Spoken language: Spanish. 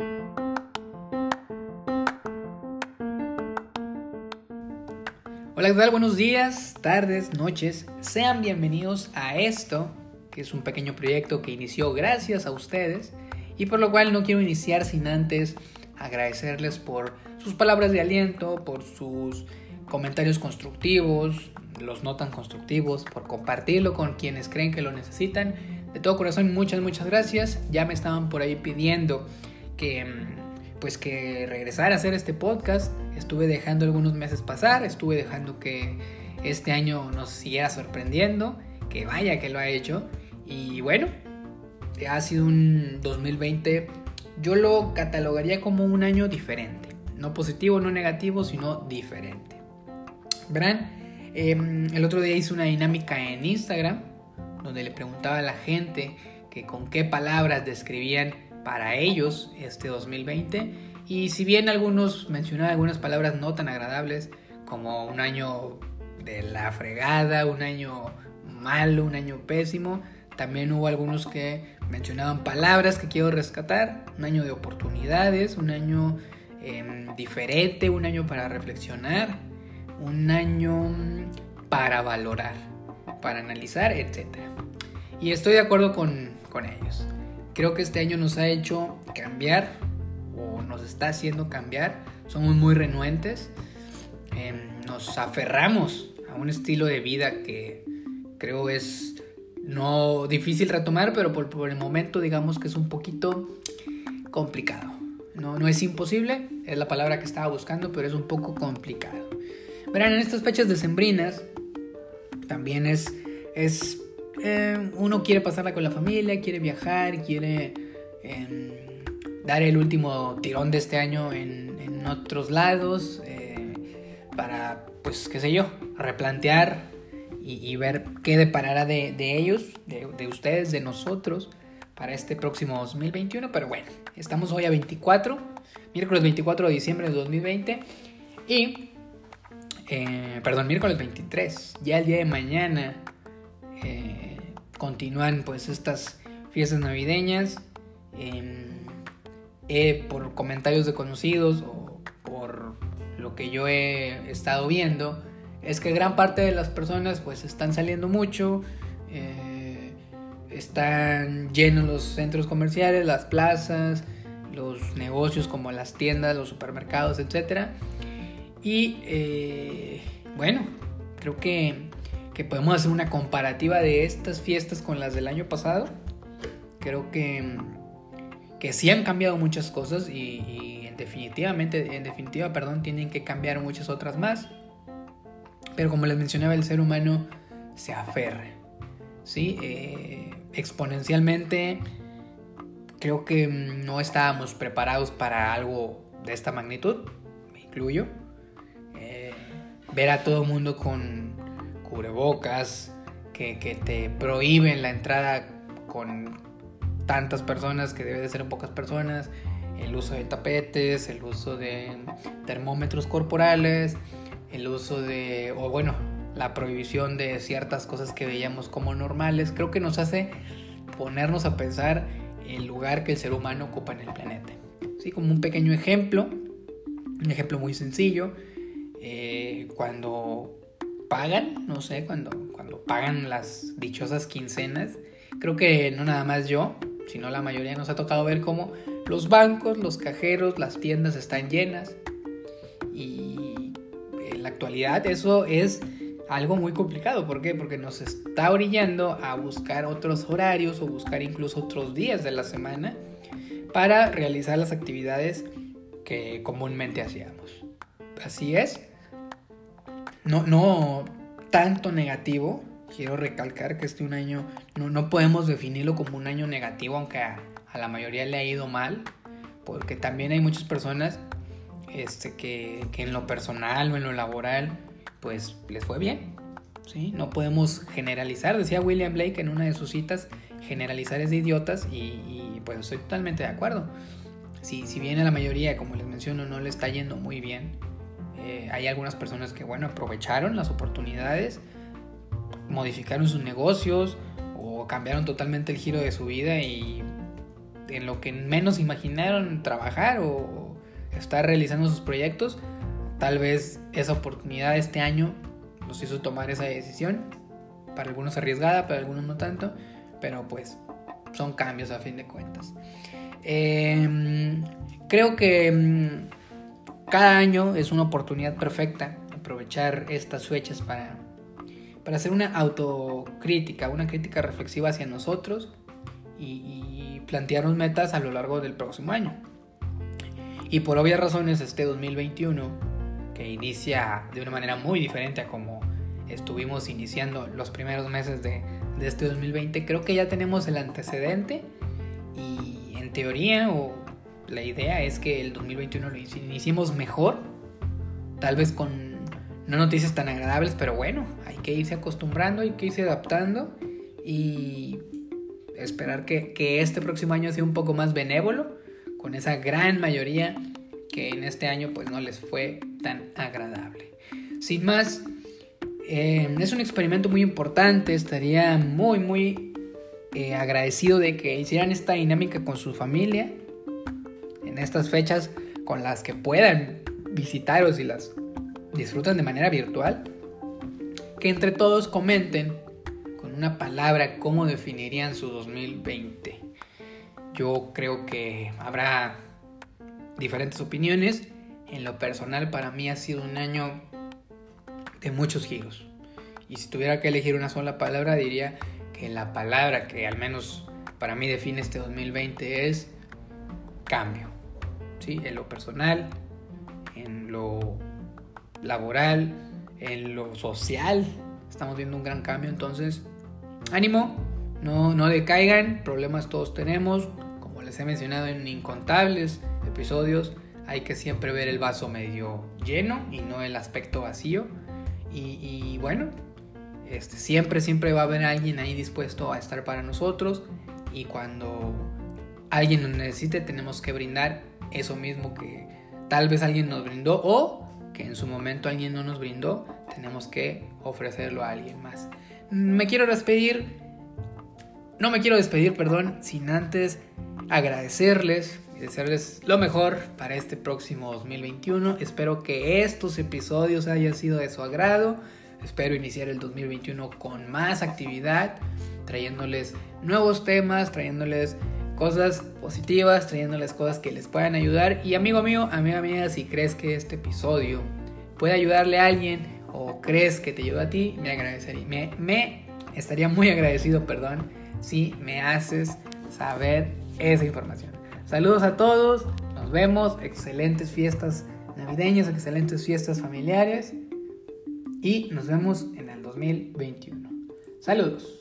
Hola, ¿qué tal? Buenos días, tardes, noches. Sean bienvenidos a esto, que es un pequeño proyecto que inició gracias a ustedes y por lo cual no quiero iniciar sin antes agradecerles por sus palabras de aliento, por sus comentarios constructivos, los no tan constructivos, por compartirlo con quienes creen que lo necesitan. De todo corazón, muchas, muchas gracias. Ya me estaban por ahí pidiendo que pues que regresara a hacer este podcast. Estuve dejando algunos meses pasar, estuve dejando que este año nos siguiera sorprendiendo, que vaya que lo ha hecho. Y bueno, ha sido un 2020, yo lo catalogaría como un año diferente. No positivo, no negativo, sino diferente. Verán, em, el otro día hice una dinámica en Instagram donde le preguntaba a la gente que con qué palabras describían para ellos este 2020. Y si bien algunos mencionaban algunas palabras no tan agradables, como un año de la fregada, un año malo, un año pésimo, también hubo algunos que mencionaban palabras que quiero rescatar, un año de oportunidades, un año em, diferente, un año para reflexionar, un año para valorar, para analizar, etc. Y estoy de acuerdo con, con ellos. Creo que este año nos ha hecho cambiar o nos está haciendo cambiar. Somos muy renuentes. Em, nos aferramos a un estilo de vida que creo es no difícil retomar, pero por, el momento digamos que es un poquito complicado. No, no es imposible, es la palabra que estaba buscando, pero es un poco complicado. Verán, en estas fechas decembrinas también es, es eh, uno quiere pasarla con la familia, quiere viajar, quiere em, dar el último tirón de este año en, otros lados eh, para, pues, qué sé yo, replantear y, ver qué deparará de, ellos, de, de, ustedes, de nosotros para este próximo 2021. Pero bueno, estamos hoy a 24, miércoles 24 de diciembre de 2020 y, eh, perdón, miércoles 23, ya el día de mañana continúan pues estas fiestas navideñas. Em, por comentarios de conocidos o por lo que yo he estado viendo, es que gran parte de las personas pues están saliendo mucho, eh, están llenos los centros comerciales, las plazas, los negocios como las tiendas, los supermercados, etc. Y eh, bueno, creo que que podemos hacer una comparativa de estas fiestas con las del año pasado. Creo que, que sí han cambiado muchas cosas y, en definitivamente, en definitiva, perdón, tienen que cambiar muchas otras más. Pero como les mencionaba, el ser humano se aferra, ¿sí? Eh, exponencialmente creo que no estábamos preparados para algo de esta magnitud, me incluyo. Eh, ver a todo mundo con cubrebocas, que, que te prohíben la entrada con tantas personas que debe de ser en pocas personas, el uso de tapetes, el uso de termómetros corporales, el uso de, o bueno, la prohibición de ciertas cosas que veíamos como normales, creo que nos hace ponernos a pensar el lugar que el ser humano ocupa en el planeta. ¿Sí? Como un pequeño ejemplo, un ejemplo muy sencillo, eh, cuando pagan, no sé, cuando, cuando pagan las dichosas quincenas, creo que no nada más yo, sino la mayoría nos ha tocado ver cómo los bancos, los cajeros, las tiendas están llenas. Y en la actualidad eso es algo muy complicado. ¿Por qué? Porque nos está orillando a buscar otros horarios o buscar incluso otros días de la semana para realizar las actividades que comúnmente hacíamos. Así es no, no tanto negativo. Quiero recalcar que este un año no, no podemos definirlo como un año negativo, aunque a, la mayoría le ha ido mal, porque también hay muchas personas este, que, que, en lo personal o en lo laboral, pues les fue bien. ¿sí? No podemos generalizar, decía William Blake en una de sus citas, generalizar es de idiotas y, y pues estoy totalmente de acuerdo. Si, si bien a la mayoría, como les menciono, no le está yendo muy bien, eh, hay algunas personas que, bueno, aprovecharon las oportunidades, modificaron sus negocios o cambiaron totalmente el giro de su vida y, en lo que menos imaginaron trabajar o estar realizando sus proyectos, tal vez esa oportunidad este año los hizo tomar esa decisión. Para algunos arriesgada, para algunos no tanto, pero pues son cambios a fin de cuentas. Em, creo que em, cada año es una oportunidad perfecta aprovechar estas fechas para, para hacer una autocrítica, una crítica reflexiva hacia nosotros y, y plantearnos metas a lo largo del próximo año. Y por obvias razones este 2021, que inicia de una manera muy diferente a como estuvimos iniciando los primeros meses de, de este 2020, creo que ya tenemos el antecedente y en teoría o la idea es que el 2021 lo iniciemos mejor, tal vez con no noticias tan agradables, pero bueno, hay que irse acostumbrando, hay que irse adaptando y esperar que, este próximo año sea un poco más benévolo con esa gran mayoría que en este año pues no les fue tan agradable. Sin más, eh, es un experimento muy importante, estaría muy muy eh, agradecido de que hicieran esta dinámica con su familia estas fechas con las que puedan visitaros y las disfrutan de manera virtual. Que entre todos comenten con una palabra cómo definirían su 2020. Yo creo que habrá diferentes opiniones. En lo personal para mí ha sido un año de muchos giros. Y si tuviera que elegir una sola palabra diría que la palabra que al menos para mí define este 2020 es cambio. ¿Sí? En lo personal, en lo laboral, en lo social. Estamos viendo un gran cambio, entonces ánimo, no, no decaigan, problemas todos tenemos, como les he mencionado en incontables episodios, hay que siempre ver el vaso medio lleno y no el aspecto vacío. Y, bueno, este, siempre, siempre va a haber alguien ahí dispuesto a estar para nosotros. Y cuando alguien nos necesite, tenemos que brindar eso mismo que tal vez alguien nos brindó o que en su momento alguien no nos brindó, tenemos que ofrecerlo a alguien más. Me quiero despedir, no me quiero despedir, perdón, sin antes agradecerles y desearles lo mejor para este próximo 2021. Espero que estos episodios hayan sido de su agrado. Espero iniciar el 2021 con más actividad, trayéndoles nuevos temas, trayéndoles cosas positivas, trayéndoles cosas que les puedan ayudar. Y amigo mío, amiga mía, si crees que este episodio puede ayudarle a alguien o crees que te ayuda a ti, me agradecería, me, me estaría muy agradecido, perdón, si me haces saber esa información. Saludos a todos, nos vemos, excelentes fiestas navideñas, excelentes fiestas familiares y nos vemos en el 2021. Saludos.